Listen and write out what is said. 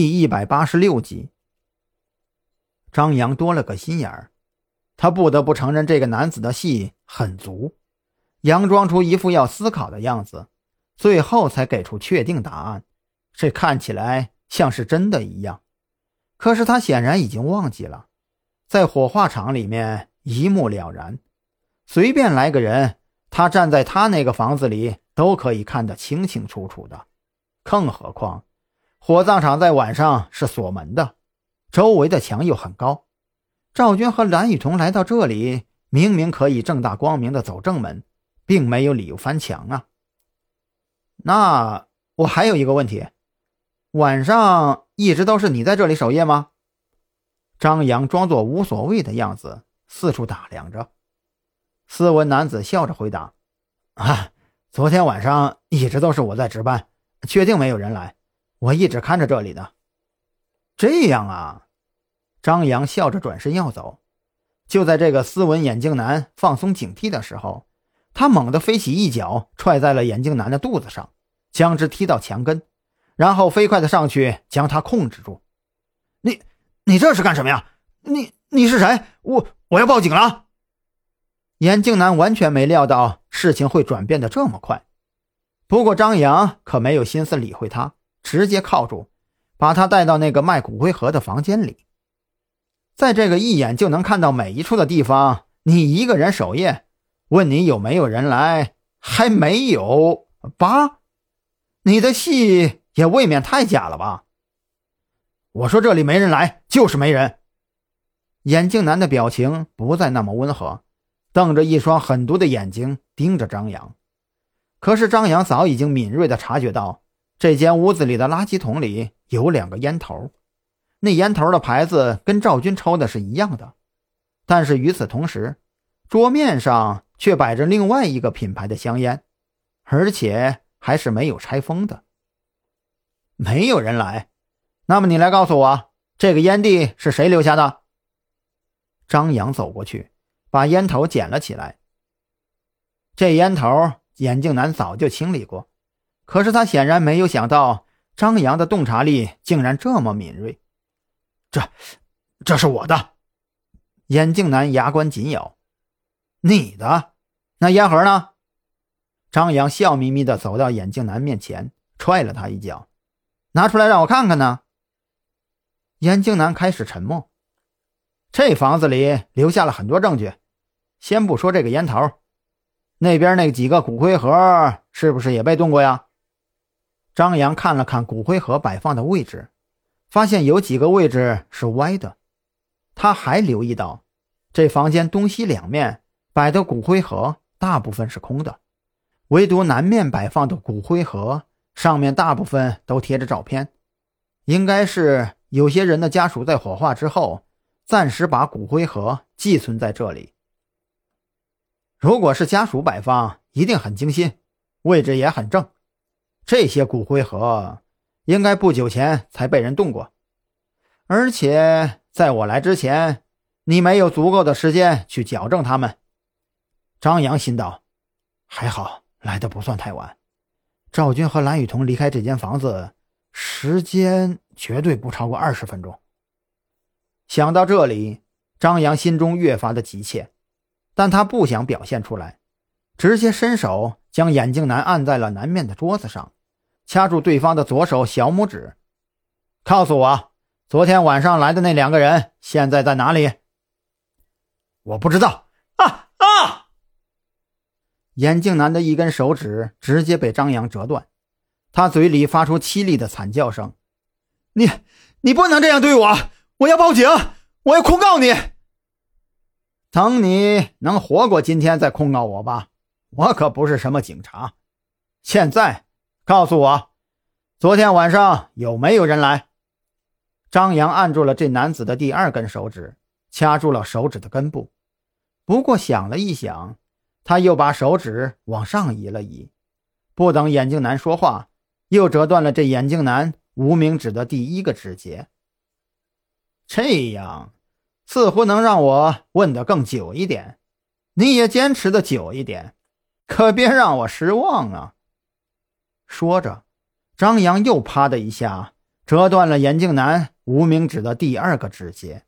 第一百八十六集。张扬多了个心眼儿，他不得不承认这个男子的戏很足，佯装出一副要思考的样子，最后才给出确定答案。这看起来像是真的一样，可是他显然已经忘记了，在火化场里面一目了然，随便来个人，他站在他那个房子里都可以看得清清楚楚的，更何况火葬场在晚上是锁门的。周围的墙又很高，赵军和蓝雨桐来到这里，明明可以正大光明的走正门，并没有理由翻墙啊。那我还有一个问题，晚上一直都是你在这里守夜吗？张扬装作无所谓的样子，四处打量着。斯文男子笑着回答：“啊，昨天晚上一直都是我在值班，确定没有人来，我一直看着这里的。”这样啊，张扬笑着转身要走。就在这个斯文眼镜男放松警惕的时候，他猛地飞起一脚，踹在了眼镜男的肚子上，将之踢到墙根，然后飞快的上去将他控制住。你，你这是干什么呀？你，你是谁？我，我要报警了。眼镜男完全没料到事情会转变的这么快，不过张扬可没有心思理会他，直接铐住。把他带到那个卖骨灰盒的房间里，在这个一眼就能看到每一处的地方，你一个人守夜，问你有没有人来，还没有吧？你的戏也未免太假了吧？我说这里没人来，就是没人。眼镜男的表情不再那么温和，瞪着一双狠毒的眼睛盯着张扬。可是张扬早已经敏锐地察觉到，这间屋子里的垃圾桶里。有两个烟头，那烟头的牌子跟赵军抽的是一样的，但是与此同时，桌面上却摆着另外一个品牌的香烟，而且还是没有拆封的。没有人来，那么你来告诉我，这个烟蒂是谁留下的？张扬走过去，把烟头捡了起来。这烟头眼镜男早就清理过，可是他显然没有想到。张扬的洞察力竟然这么敏锐，这，这是我的。眼镜男牙关紧咬，你的？那烟盒呢？张扬笑眯眯地走到眼镜男面前，踹了他一脚，拿出来让我看看呢。眼镜男开始沉默。这房子里留下了很多证据，先不说这个烟头，那边那几个骨灰盒是不是也被动过呀？张扬看了看骨灰盒摆放的位置，发现有几个位置是歪的。他还留意到，这房间东西两面摆的骨灰盒大部分是空的，唯独南面摆放的骨灰盒上面大部分都贴着照片，应该是有些人的家属在火化之后，暂时把骨灰盒寄存在这里。如果是家属摆放，一定很精心，位置也很正。这些骨灰盒应该不久前才被人动过，而且在我来之前，你没有足够的时间去矫正他们。张扬心道：“还好来的不算太晚，赵军和蓝雨桐离开这间房子时间绝对不超过二十分钟。”想到这里，张扬心中越发的急切，但他不想表现出来，直接伸手将眼镜男按在了南面的桌子上。掐住对方的左手小拇指，告诉我，昨天晚上来的那两个人现在在哪里？我不知道。啊啊！眼镜男的一根手指直接被张扬折断，他嘴里发出凄厉的惨叫声：“你，你不能这样对我！我要报警！我要控告你！等你能活过今天再控告我吧！我可不是什么警察。现在。”告诉我，昨天晚上有没有人来？张扬按住了这男子的第二根手指，掐住了手指的根部。不过想了一想，他又把手指往上移了移。不等眼镜男说话，又折断了这眼镜男无名指的第一个指节。这样似乎能让我问得更久一点，你也坚持的久一点，可别让我失望啊！说着，张扬又啪的一下折断了眼镜男无名指的第二个指节。